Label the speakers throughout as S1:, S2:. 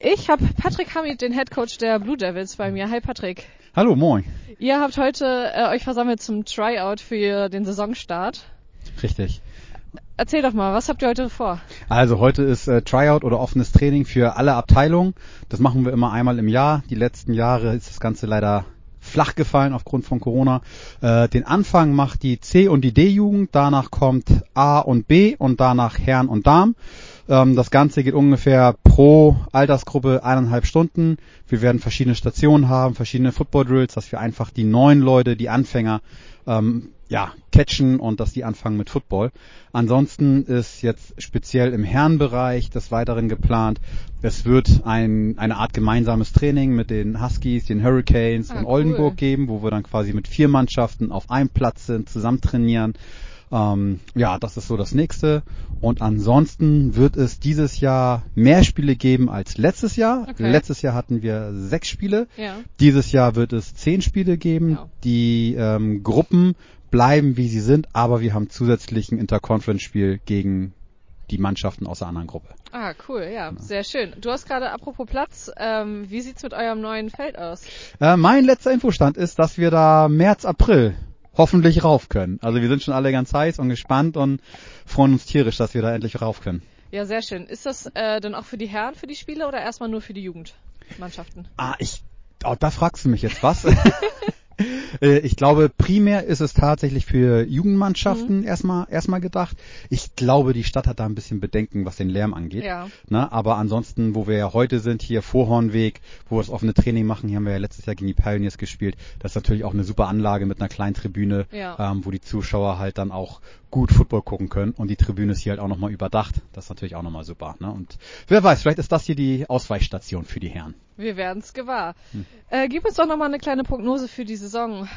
S1: Ich habe Patrick Hamid, den Head Coach der Blue Devils bei mir. Hi Patrick.
S2: Hallo, moin.
S1: Ihr habt heute äh, euch versammelt zum Tryout für den Saisonstart.
S2: Richtig.
S1: Erzähl doch mal, was habt ihr heute vor?
S2: Also heute ist äh, Tryout oder offenes Training für alle Abteilungen. Das machen wir immer einmal im Jahr. Die letzten Jahre ist das Ganze leider flach gefallen aufgrund von Corona. Äh, den Anfang macht die C- und die D-Jugend, danach kommt A und B und danach Herren und Damen. Ähm, das Ganze geht ungefähr pro Altersgruppe eineinhalb Stunden. Wir werden verschiedene Stationen haben, verschiedene Football Drills, dass wir einfach die neuen Leute, die Anfänger, ähm, ja, catchen und dass die anfangen mit Football. Ansonsten ist jetzt speziell im Herrenbereich des Weiteren geplant, es wird ein, eine Art gemeinsames Training mit den Huskies, den Hurricanes
S1: Ah,
S2: und
S1: cool.
S2: Oldenburg geben, wo wir dann quasi mit vier Mannschaften auf einem Platz sind, zusammen trainieren. Ähm, ja, das ist so das nächste. Und ansonsten wird es dieses Jahr mehr Spiele geben als letztes Jahr.
S1: Okay.
S2: Letztes Jahr hatten wir sechs Spiele.
S1: Ja.
S2: Dieses Jahr wird es zehn Spiele geben.
S1: Ja.
S2: Die ähm, Gruppen bleiben, wie sie sind, aber wir haben zusätzlich ein Interconference-Spiel gegen die Mannschaften aus der anderen Gruppe.
S1: Ah, cool, ja, sehr schön. Du hast gerade, apropos Platz, ähm, wie sieht's mit eurem neuen Feld aus?
S2: Äh, mein letzter Infostand ist, dass wir da März, April hoffentlich rauf können. Also wir sind schon alle ganz heiß und gespannt und freuen uns tierisch, dass wir da endlich rauf können.
S1: Ja, sehr schön. Ist das äh, denn auch für die Herren, für die Spiele oder erstmal nur für die Jugendmannschaften?
S2: Ah, ich, oh, da fragst du mich jetzt was. Äh, Ich glaube, primär ist es tatsächlich für Jugendmannschaften erstmal erstmal gedacht. Ich glaube, die Stadt hat da ein bisschen Bedenken, was den Lärm angeht.
S1: Ja.
S2: Ne? Aber ansonsten, wo wir ja heute sind, hier Vorhornweg, wo wir das offene Training machen, hier haben wir ja letztes Jahr gegen die Pioneers gespielt. Das ist natürlich auch eine super Anlage mit einer kleinen Tribüne,
S1: Ja.
S2: ähm, wo die Zuschauer halt dann auch gut Football gucken können. Und die Tribüne ist hier halt auch nochmal überdacht. Das ist natürlich auch nochmal super. Ne? Und wer weiß, vielleicht ist das hier die Ausweichstation für die Herren.
S1: Wir werden's gewahr. Äh, gib uns doch nochmal eine kleine Prognose für die Saison.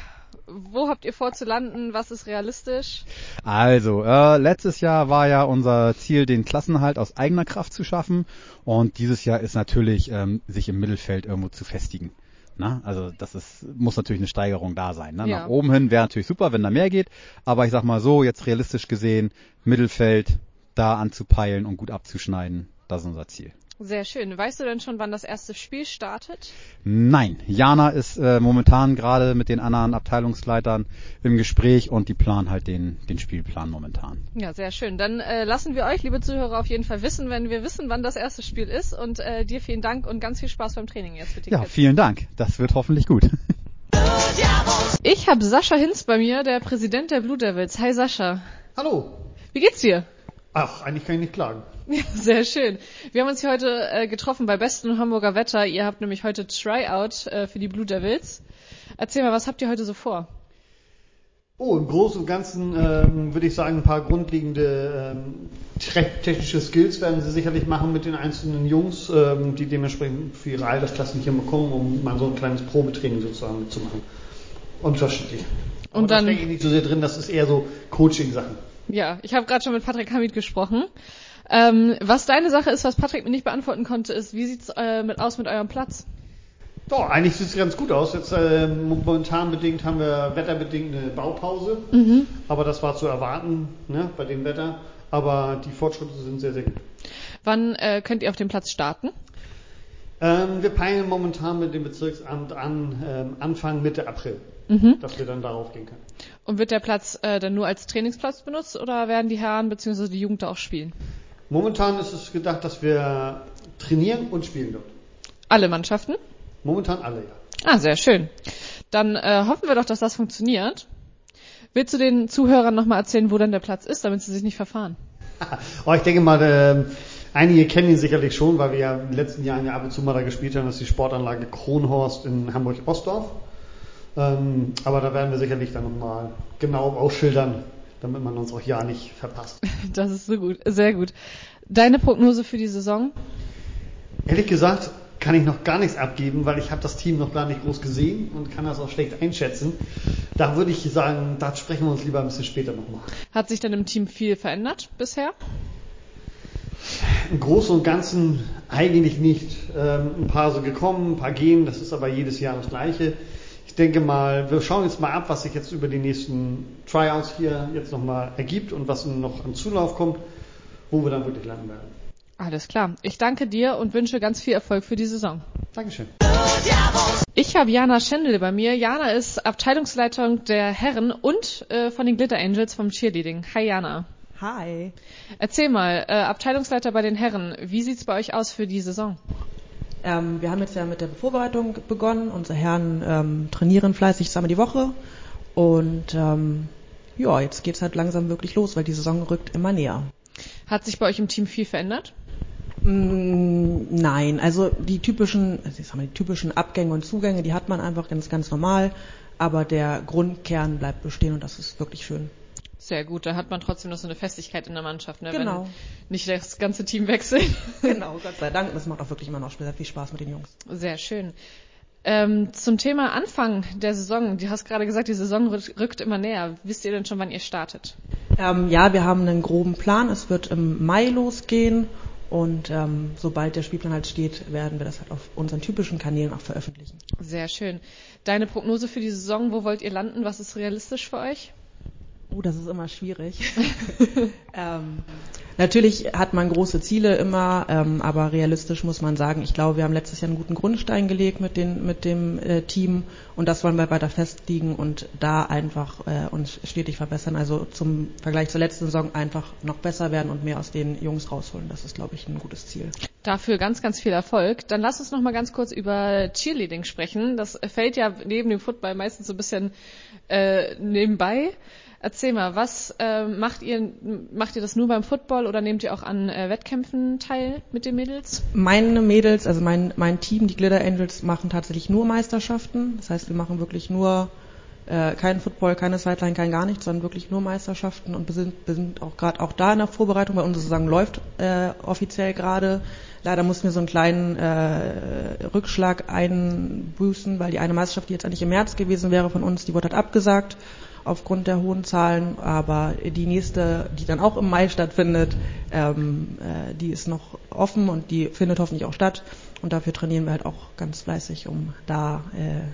S1: Wo habt ihr vor zu landen? Was ist realistisch?
S2: Also, äh, letztes Jahr war ja unser Ziel, den Klassenhalt aus eigener Kraft zu schaffen. Und dieses Jahr ist natürlich, ähm, sich im Mittelfeld irgendwo zu festigen. Na, also das ist, muss natürlich eine Steigerung da sein. Ne?
S1: Ja.
S2: Nach oben hin wäre natürlich super, wenn da mehr geht. Aber ich sag mal so, jetzt realistisch gesehen, Mittelfeld da anzupeilen und gut abzuschneiden, das ist unser Ziel.
S1: Sehr schön. Weißt du denn schon, wann das erste Spiel startet?
S2: Nein, Jana ist äh, momentan gerade mit den anderen Abteilungsleitern im Gespräch und die planen halt den, den Spielplan momentan.
S1: Ja, sehr schön. Dann äh, lassen wir euch, liebe Zuhörer, auf jeden Fall wissen, wenn wir wissen, wann das erste Spiel ist. Und äh, dir vielen Dank und ganz viel Spaß beim Training jetzt mit den
S2: Ja,
S1: Kids.
S2: vielen Dank. Das wird hoffentlich gut.
S1: Ich habe Sascha Hinz bei mir, der Präsident der Blue Devils. Hi Sascha.
S3: Hallo.
S1: Wie geht's dir?
S3: Ach, eigentlich kann ich nicht klagen.
S1: Ja, sehr schön. Wir haben uns hier heute äh, getroffen bei bestem Hamburger Wetter. Ihr habt nämlich heute Tryout äh, für die Blue Devils. Erzähl mal, was habt ihr heute so vor?
S3: Oh, im Großen und Ganzen ähm, würde ich sagen, ein paar grundlegende ähm, te- technische Skills werden sie sicherlich machen mit den einzelnen Jungs, ähm, die dementsprechend für ihre Altersklassen hier bekommen, um mal so ein kleines Probetraining sozusagen mitzumachen. Unterschiedlich.
S1: Und
S3: Aber
S1: dann-
S3: das stecke ich nicht so sehr drin, das ist eher so Coaching-Sachen.
S1: Ja, ich habe gerade schon mit Patrick Hamid gesprochen. Ähm, was deine Sache ist, was Patrick mir nicht beantworten konnte, ist, wie sieht's äh, mit, aus mit eurem Platz?
S3: Doch, eigentlich sieht es ganz gut aus. Jetzt äh, momentan bedingt haben wir wetterbedingt eine Baupause, aber das war zu erwarten ne, bei dem Wetter. Aber die Fortschritte sind sehr, sehr gut.
S1: Wann äh, könnt ihr auf dem Platz starten?
S3: Ähm, wir peilen momentan mit dem Bezirksamt an ähm, Anfang Mitte April,
S1: Mhm.
S3: dass wir dann darauf gehen können.
S1: Und wird der Platz äh, dann nur als Trainingsplatz benutzt oder werden die Herren bzw. die Jugend da auch spielen?
S3: Momentan ist es gedacht, dass wir trainieren und spielen dort.
S1: Alle Mannschaften?
S3: Momentan alle, ja.
S1: Ah, sehr schön. Dann äh, hoffen wir doch, dass das funktioniert. Willst du den Zuhörern nochmal erzählen, wo denn der Platz ist, damit sie sich nicht verfahren?
S3: Aber ich denke mal, ähm, einige kennen ihn sicherlich schon, weil wir ja in den letzten Jahren ja ab und zu mal da gespielt haben. Das ist die Sportanlage Kronhorst in Hamburg-Ostdorf. Ähm, aber da werden wir sicherlich dann nochmal genau ausschildern, damit man uns auch ja nicht verpasst.
S1: Das ist so gut, sehr gut. Deine Prognose für die Saison?
S3: Ehrlich gesagt kann ich noch gar nichts abgeben, weil ich habe das Team noch gar nicht groß gesehen und kann das auch schlecht einschätzen. Da würde ich sagen, da sprechen wir uns lieber ein bisschen später nochmal.
S1: Hat sich denn im Team viel verändert bisher?
S3: Im Großen und Ganzen eigentlich nicht. Ähm, ein paar so gekommen, ein paar gehen, das ist aber jedes Jahr das Gleiche. Ich denke mal, wir schauen jetzt mal ab, was sich jetzt über die nächsten Tryouts hier jetzt nochmal ergibt und was noch an Zulauf kommt, wo wir dann wirklich landen werden.
S1: Alles klar. Ich danke dir und wünsche ganz viel Erfolg für die Saison.
S3: Dankeschön.
S1: Ich habe Jana Schendel bei mir. Jana ist Abteilungsleitung der Herren und äh, von den Glitter Angels vom Cheerleading. Hi Jana.
S4: Hi.
S1: Erzähl mal, äh, Abteilungsleiter bei den Herren, wie sieht's bei euch aus für die Saison?
S4: Ähm, wir haben jetzt ja mit der Vorbereitung begonnen. Unsere Herren ähm, trainieren fleißig zweimal die Woche. Und ähm, ja, jetzt geht's halt langsam wirklich los, weil die Saison rückt immer näher.
S1: Hat sich bei euch im Team viel verändert?
S4: Mm, Nein, also die typischen, also ich sag mal, die typischen Abgänge und Zugänge, die hat man einfach ganz, ganz normal. Aber der Grundkern bleibt bestehen und das ist wirklich schön.
S1: Sehr gut, da hat man trotzdem noch so eine Festigkeit in der Mannschaft, ne?
S4: Genau.
S1: wenn nicht das ganze Team wechselt.
S4: Genau, Gott sei Dank. Das macht auch wirklich immer noch sehr viel Spaß mit den Jungs.
S1: Sehr schön. Ähm, zum Thema Anfang der Saison. Du hast gerade gesagt, die Saison rück- rückt immer näher. Wisst ihr denn schon, wann ihr startet?
S4: Ähm, ja, wir haben einen groben Plan. Es wird im Mai losgehen und ähm, sobald der Spielplan halt steht, werden wir das halt auf unseren typischen Kanälen auch veröffentlichen.
S1: Sehr schön. Deine Prognose für die Saison, wo wollt ihr landen? Was ist realistisch für euch?
S4: Oh, das ist immer schwierig. ähm, natürlich hat man große Ziele immer, ähm, aber realistisch muss man sagen, ich glaube, wir haben letztes Jahr einen guten Grundstein gelegt mit, den, mit dem äh, Team und das wollen wir weiter festigen und da einfach äh, uns stetig verbessern. Also zum Vergleich zur letzten Saison einfach noch besser werden und mehr aus den Jungs rausholen. Das ist, glaube ich, ein gutes Ziel.
S1: Dafür ganz, ganz viel Erfolg. Dann lass uns noch mal ganz kurz über Cheerleading sprechen. Das fällt ja neben dem Football meistens so ein bisschen äh, nebenbei. Erzähl mal, was äh, macht ihr? Macht ihr das nur beim Football oder nehmt ihr auch an äh, Wettkämpfen teil mit den Mädels?
S4: Meine Mädels, also mein, mein Team, die Glitter Angels, machen tatsächlich nur Meisterschaften. Das heißt, wir machen wirklich nur äh, kein Football, keine Sideline, kein gar nichts, sondern wirklich nur Meisterschaften und wir sind, wir sind auch gerade auch da in der Vorbereitung, weil unsere Saison läuft äh, offiziell gerade. Leider mussten wir so einen kleinen äh, Rückschlag einbüßen, weil die eine Meisterschaft, die jetzt eigentlich im März gewesen wäre von uns, die wurde halt abgesagt aufgrund der hohen Zahlen, aber die nächste, die dann auch im Mai stattfindet, ähm, äh, die ist noch offen und die findet hoffentlich auch statt und dafür trainieren wir halt auch ganz fleißig, um da äh,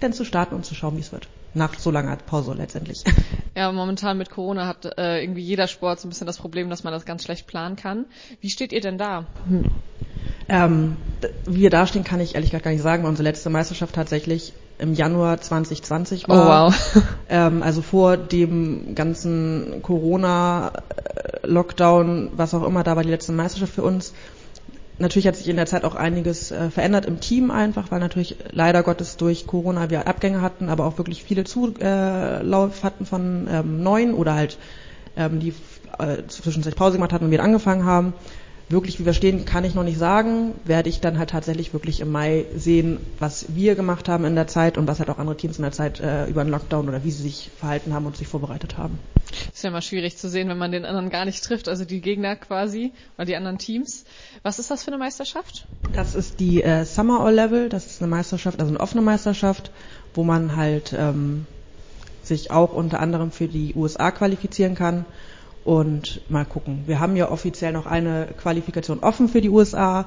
S4: dann zu starten und zu schauen, wie es wird. Nach so langer Pause letztendlich.
S1: Ja, momentan mit Corona hat äh, irgendwie jeder Sport so ein bisschen das Problem, dass man das ganz schlecht planen kann. Wie steht ihr denn da?
S4: Ähm, d- wie wir dastehen, kann ich ehrlich gesagt gar nicht sagen, weil unsere letzte Meisterschaft tatsächlich im Januar 2020 war.
S1: Oh, wow.
S4: Ähm, also vor dem ganzen Corona-Lockdown, was auch immer, da war die letzte Meisterschaft für uns. Natürlich hat sich in der Zeit auch einiges äh, verändert im Team einfach, weil natürlich leider Gottes durch Corona wir Abgänge hatten, aber auch wirklich viele Zulauf hatten von ähm, neuen oder halt ähm, die äh, zwischenzeitlich Pause gemacht hatten und wieder angefangen haben. Wirklich, wie wir stehen, kann ich noch nicht sagen. Werde ich dann halt tatsächlich wirklich im Mai sehen, was wir gemacht haben in der Zeit und was halt auch andere Teams in der Zeit äh, über den Lockdown oder wie sie sich verhalten haben und sich vorbereitet haben.
S1: Ist ja immer schwierig zu sehen, wenn man den anderen gar nicht trifft, also die Gegner quasi oder die anderen Teams. Was ist das für eine Meisterschaft?
S4: Das ist die äh, Summer All Level. Das ist eine Meisterschaft, also eine offene Meisterschaft, wo man halt ähm, sich auch unter anderem für die USA qualifizieren kann. Und mal gucken. Wir haben ja offiziell noch eine Qualifikation offen für die USA.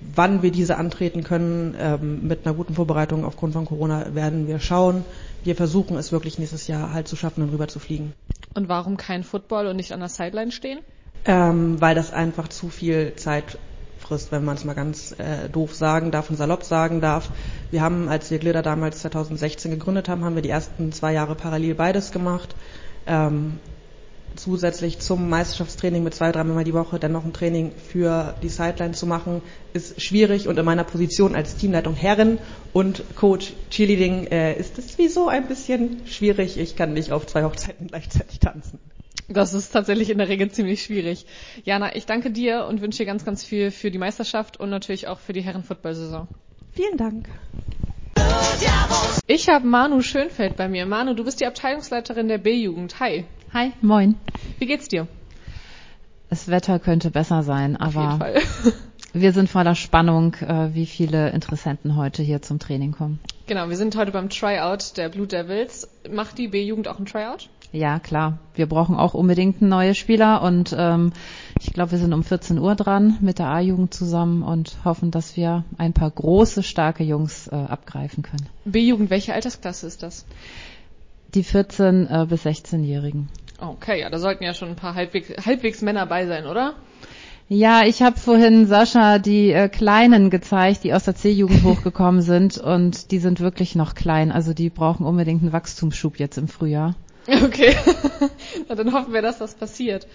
S4: Wann wir diese antreten können, ähm, mit einer guten Vorbereitung aufgrund von Corona, werden wir schauen. Wir versuchen es wirklich nächstes Jahr halt zu schaffen, dann rüber zu fliegen.
S1: Und warum kein Football und nicht an der Sideline stehen?
S4: Ähm, weil das einfach zu viel Zeit frisst, wenn man es mal ganz äh, doof sagen darf und salopp sagen darf. Wir haben, als wir Glitter damals 2016 gegründet haben, haben wir die ersten zwei Jahre parallel beides gemacht. Ähm, zusätzlich zum Meisterschaftstraining mit zwei, dreimal die Woche dann noch ein Training für die Sideline zu machen, ist schwierig und in meiner Position als Teamleitung Herren und Coach Cheerleading äh, ist es sowieso ein bisschen schwierig. Ich kann nicht auf zwei Hochzeiten gleichzeitig tanzen.
S1: Das ist tatsächlich in der Regel ziemlich schwierig. Jana, ich danke dir und wünsche dir ganz, ganz viel für die Meisterschaft und natürlich auch für die Herren-Football-Saison.
S4: Vielen Dank.
S1: Ich habe Manu Schönfeld bei mir. Manu, du bist die Abteilungsleiterin der B-Jugend. Hi.
S5: Hi, moin.
S1: Wie geht's dir?
S5: Das Wetter könnte besser sein,
S1: Auf
S5: aber wir sind voller Spannung, äh, wie viele Interessenten heute hier zum Training kommen.
S1: Genau, wir sind heute beim Tryout der Blue Devils. Macht die B-Jugend auch ein Tryout?
S5: Ja, klar. Wir brauchen auch unbedingt neue Spieler und ähm, ich glaube, wir sind um 14 Uhr dran mit der A-Jugend zusammen und hoffen, dass wir ein paar große, starke Jungs äh, abgreifen können.
S1: B-Jugend, welche Altersklasse ist das?
S5: Die 14 äh, bis 16-Jährigen.
S1: Okay, ja, da sollten ja schon ein paar halbwegs, halbwegs Männer bei sein, oder?
S5: Ja, ich habe vorhin Sascha die äh, Kleinen gezeigt, die aus der C-Jugend hochgekommen sind und die sind wirklich noch klein. Also die brauchen unbedingt einen Wachstumsschub jetzt im Frühjahr.
S1: Okay, Na, dann hoffen wir, dass das passiert.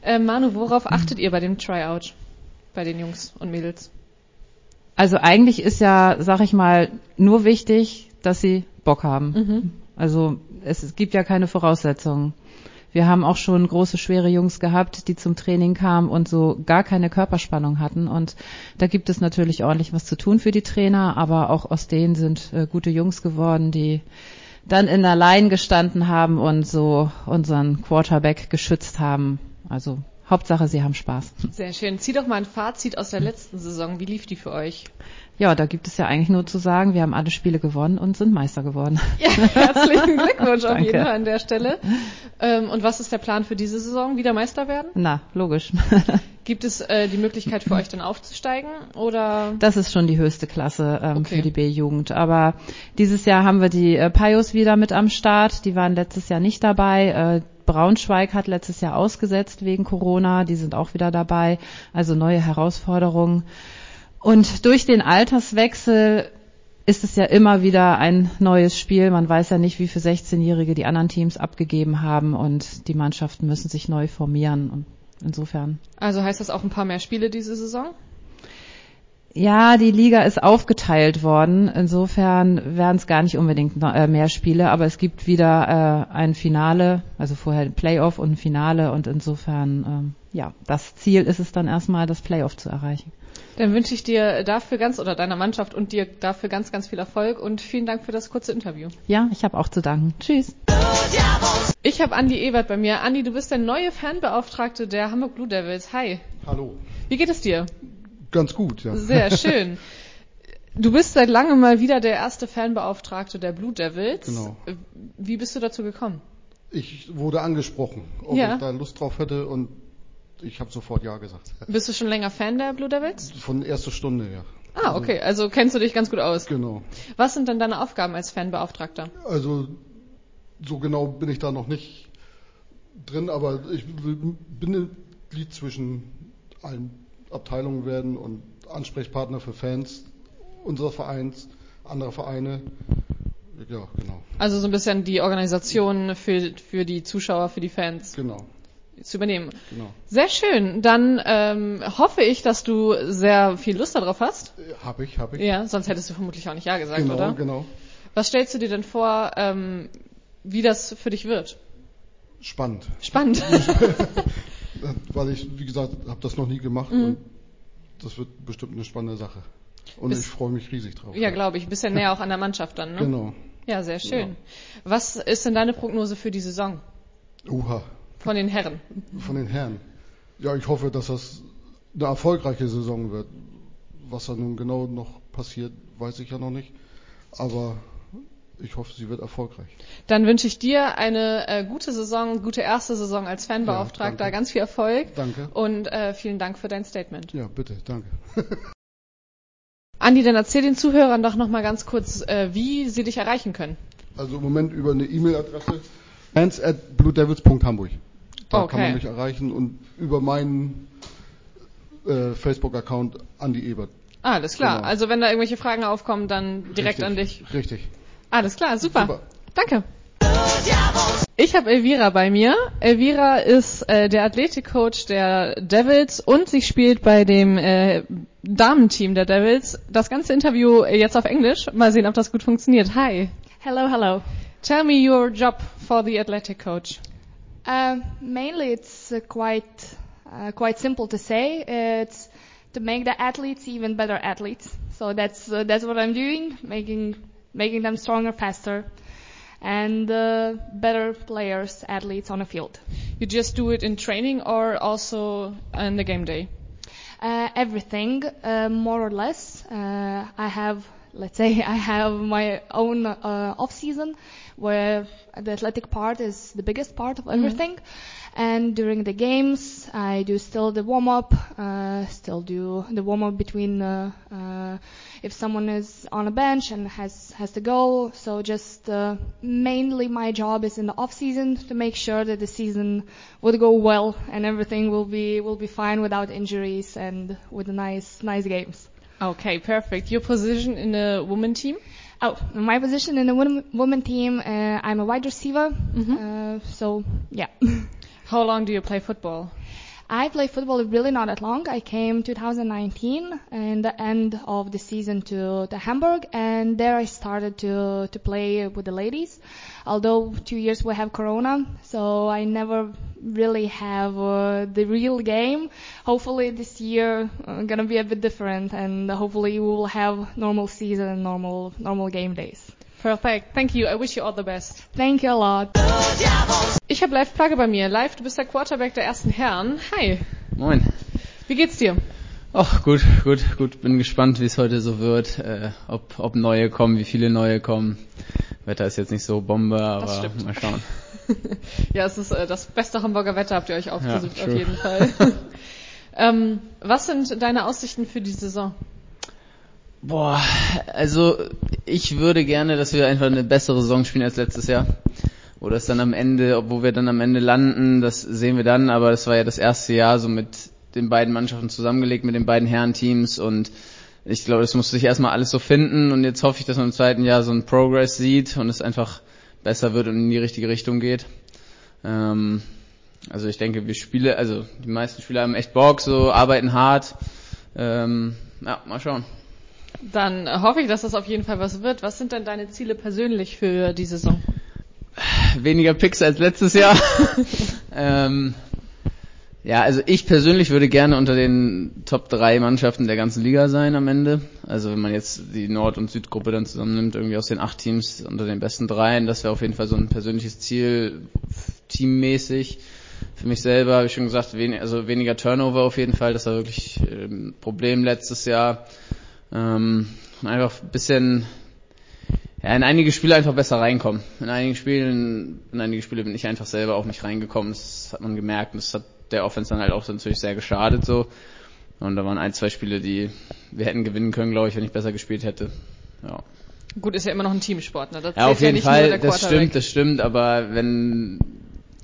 S1: Äh, Manu, worauf achtet ihr bei dem Tryout? Bei den Jungs und Mädels?
S5: Also eigentlich ist ja, sag ich mal, nur wichtig, dass sie Bock haben. Also es, gibt ja keine Voraussetzungen. Wir haben auch schon große, schwere Jungs gehabt, die zum Training kamen und so gar keine Körperspannung hatten. Und da gibt es natürlich ordentlich was zu tun für die Trainer, aber auch aus denen sind äh, gute Jungs geworden, die dann in der Line gestanden haben und so unseren Quarterback geschützt haben. Also Hauptsache, sie haben Spaß.
S1: Sehr schön. Zieh doch mal ein Fazit aus der letzten Saison. Wie lief die für euch?
S5: Ja, da gibt es ja eigentlich nur zu sagen, wir haben alle Spiele gewonnen und sind Meister geworden.
S1: Ja, herzlichen Glückwunsch auf jeden Fall an der Stelle. Ähm, und was ist der Plan für diese Saison? Wieder Meister werden?
S5: Na, logisch.
S1: Gibt es äh, die Möglichkeit für euch dann aufzusteigen? Oder?
S5: Das ist schon die höchste Klasse ähm,
S1: Okay.
S5: für die B-Jugend. Aber dieses Jahr haben wir die äh, Pios wieder mit am Start. Die waren letztes Jahr nicht dabei. Äh, Braunschweig hat letztes Jahr ausgesetzt wegen Corona. Die sind auch wieder dabei. Also neue Herausforderungen. Und durch den Alterswechsel ist es ja immer wieder ein neues Spiel. Man weiß ja nicht, wie viele 16-Jährige die anderen Teams abgegeben haben und die Mannschaften müssen sich neu formieren. Und insofern
S1: Also heißt das auch ein paar mehr Spiele diese Saison?
S5: Ja, die Liga ist aufgeteilt worden. Insofern werden es gar nicht unbedingt äh, mehr Spiele, aber es gibt wieder äh, ein Finale, also vorher ein Playoff und ein Finale und insofern, ähm, ja, das Ziel ist es dann erstmal, das Playoff zu erreichen.
S1: Dann wünsche ich dir dafür ganz oder deiner Mannschaft und dir dafür ganz, ganz viel Erfolg und vielen Dank für das kurze Interview.
S5: Ja, ich habe auch zu danken. Tschüss.
S1: Ich habe Andi Ebert bei mir. Andi, du bist der neue Fanbeauftragte der Hamburg Blue Devils. Hi.
S6: Hallo.
S1: Wie geht es dir?
S6: Ganz gut, ja.
S1: Sehr schön. Du bist seit langem mal wieder der erste Fanbeauftragte der Blue Devils.
S6: Genau.
S1: Wie bist du dazu gekommen?
S6: Ich wurde angesprochen, ob
S1: Ja.
S6: ich da Lust drauf hätte und ich habe sofort Ja gesagt.
S1: Bist du schon länger Fan der Blue Devils?
S6: Von erster Stunde, ja.
S1: Ah, okay. Also kennst du dich ganz gut aus.
S6: Genau.
S1: Was sind denn deine Aufgaben als Fanbeauftragter?
S6: Also so genau bin ich da noch nicht drin, aber ich bin ein Glied zwischen allen Abteilungen werden und Ansprechpartner für Fans unseres Vereins, anderer Vereine. Ja, genau.
S1: Also so ein bisschen die Organisation für, für die Zuschauer, für die Fans
S6: Genau.
S1: Zu übernehmen.
S6: Genau.
S1: Sehr schön. Dann ähm, hoffe ich, dass du sehr viel Lust darauf hast.
S6: Habe ich, habe ich.
S1: Ja, sonst hättest du vermutlich auch nicht Ja gesagt,
S6: genau,
S1: oder?
S6: genau.
S1: Was stellst du dir denn vor, ähm, wie das für dich wird?
S6: Spannend.
S1: Spannend.
S6: Weil ich, wie gesagt, habe das noch nie gemacht und das wird bestimmt eine spannende Sache. Und
S1: Bis-
S6: ich freue mich riesig drauf.
S1: ja, glaube ich. Bisschen näher auch an der Mannschaft dann, ne?
S6: Genau.
S1: Ja, sehr schön. Was ist denn deine Prognose für die Saison
S6: Uha,
S1: von den Herren?
S6: von den Herren. Ja, ich hoffe, dass das eine erfolgreiche Saison wird. Was da nun genau noch passiert, weiß ich ja noch nicht. Aber ich hoffe, sie wird erfolgreich.
S1: Dann wünsche ich dir eine äh, gute Saison, gute erste Saison als Fanbeauftragter,
S6: danke.
S1: ganz viel Erfolg
S6: Danke.
S1: und äh, vielen Dank für dein Statement.
S6: Ja, bitte, danke.
S1: Andi, dann erzähl den Zuhörern doch noch mal ganz kurz, äh, wie sie dich erreichen können.
S6: Also im Moment über eine E-Mail-Adresse fans at bluedevils.hamburg. Da kann
S1: Okay.
S6: man mich erreichen und über meinen äh, Facebook-Account Andi Ebert.
S1: Ah, alles klar.
S6: Genau.
S1: Also wenn da irgendwelche Fragen aufkommen, dann direkt
S6: Richtig,
S1: an dich.
S6: Richtig.
S1: Alles klar, super.
S6: Super.
S1: Danke. Ich habe Elvira bei mir. Elvira ist äh, der Athletikcoach der Devils und sie spielt bei dem äh, Damenteam der Devils. Das ganze Interview jetzt auf Englisch. Mal sehen, ob das gut funktioniert. Hi.
S7: Hello, hello.
S1: Tell me your job for the athletic coach.
S7: Um, mainly, it's uh, quite uh, quite simple to say. It's to make the athletes even better athletes. So that's uh, that's what I'm doing, making making them stronger, faster, and uh, better players, athletes on the field.
S1: You just do it in training or also on the game day?
S7: Uh, everything, uh, more or less. Uh, I have let's say I have my own uh, off season where the athletic part is the biggest part of everything. And during the games, I do still the warm up, uh, still do the warm up between uh, uh, if someone is on a bench and has has to go. So just uh, mainly my job is in the off season to make sure that the season would go well and everything will be will be fine without injuries and with nice nice games.
S1: Okay, perfect. Your position in the women team?
S7: Oh, my position in the women, women team, uh, I'm a wide receiver. Uh, so yeah.
S1: How long do you play football?
S7: I play football really not that long. I came 2019 and the end of the season to, to Hamburg and there I started to, to play with the ladies. Although two years we have Corona, so I never really have uh, the real game. Hopefully this year uh, gonna be a bit different and hopefully we will have normal season and normal, normal game days.
S1: Perfect. Thank you. I wish you all the best.
S7: Thank you a lot.
S1: Ich habe Live Plugge bei mir. Live, du bist der Quarterback der ersten Herren. Hi.
S8: Moin.
S1: Wie geht's dir?
S8: Ach, gut, gut, gut. Bin gespannt, wie es heute so wird. Äh, ob, ob neue kommen, wie viele neue kommen. Wetter ist jetzt nicht so Bombe, aber
S1: stimmt.
S8: mal schauen.
S1: ja, es ist äh, das beste Hamburger Wetter, habt ihr euch ausgesucht,
S8: Ja,
S1: auf jeden Fall. ähm, was sind deine Aussichten für die Saison?
S8: Boah, also ich würde gerne, dass wir einfach eine bessere Saison spielen als letztes Jahr. Oder es dann am Ende, obwohl wir dann am Ende landen, das sehen wir dann, aber das war ja das erste Jahr so mit den beiden Mannschaften zusammengelegt, mit den beiden Herrenteams und ich glaube, das musste sich erstmal alles so finden und jetzt hoffe ich, dass man im zweiten Jahr so einen Progress sieht und es einfach besser wird und in die richtige Richtung geht. Ähm, also ich denke, wir Spiele, also die meisten Spieler haben echt Bock, so arbeiten hart. Ähm, ja, mal schauen.
S1: Dann hoffe ich, dass das auf jeden Fall was wird. Was sind denn deine Ziele persönlich für die Saison?
S8: weniger Picks als letztes Jahr. ähm, ja, also ich persönlich würde gerne unter den Top 3 Mannschaften der ganzen Liga sein am Ende. Also wenn man jetzt die Nord- und Südgruppe dann zusammennimmt, irgendwie aus den acht Teams unter den besten dreien, das wäre auf jeden Fall so ein persönliches Ziel, teammäßig. Für mich selber habe ich schon gesagt, wen, also weniger Turnover auf jeden Fall, das war wirklich ähm, ein Problem letztes Jahr. Ähm, einfach ein bisschen ja, in einige Spiele einfach besser reinkommen. In einigen Spielen, in einige Spiele bin ich einfach selber auch nicht reingekommen. Das hat man gemerkt. Und das hat der Offense dann halt auch natürlich sehr geschadet so. Und da waren ein, zwei Spiele, die wir hätten gewinnen können, glaube ich, wenn ich besser gespielt hätte. Ja,
S1: Gut, ist ja immer noch ein Teamsport, ne? Das
S8: ja auf jeden
S1: nicht nur
S8: Fall, das stimmt, das stimmt, aber wenn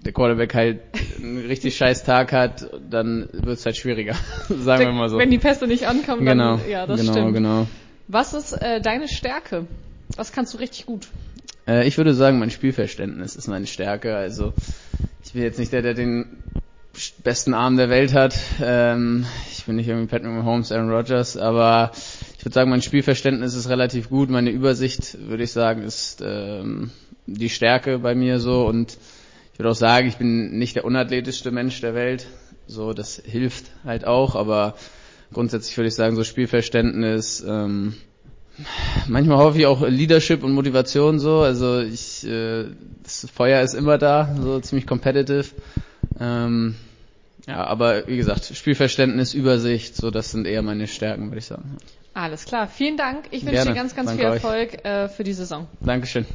S8: der Quarterback halt einen richtig scheiß Tag hat, dann wird es halt schwieriger, sagen wir mal so.
S1: Wenn die Pässe nicht ankommen,
S8: genau,
S1: dann ja, das
S8: genau,
S1: stimmt.
S8: genau.
S1: Was ist äh, deine Stärke? Was kannst du richtig gut?
S8: Äh, ich würde sagen, mein Spielverständnis ist meine Stärke. Also ich bin jetzt nicht der, der den besten Arm der Welt hat. Ähm, ich bin nicht irgendwie Patrick Mahomes, Aaron Rodgers, aber ich würde sagen, mein Spielverständnis ist relativ gut. Meine Übersicht, würde ich sagen, ist ähm, die Stärke bei mir so und ich würde auch sagen, ich bin nicht der unathletischste Mensch der Welt. So, das hilft halt auch, aber grundsätzlich würde ich sagen, so Spielverständnis, ähm, manchmal hoffe ich auch Leadership und Motivation so. Also ich, äh, das Feuer ist immer da, so ziemlich competitive. Ähm, ja, aber wie gesagt, Spielverständnis, Übersicht, so das sind eher meine Stärken, würde ich sagen.
S1: Alles klar, vielen Dank. Ich wünsche
S8: Gerne.
S1: dir ganz, ganz
S8: Danke
S1: viel. Erfolg äh, für die Saison.
S8: Dankeschön.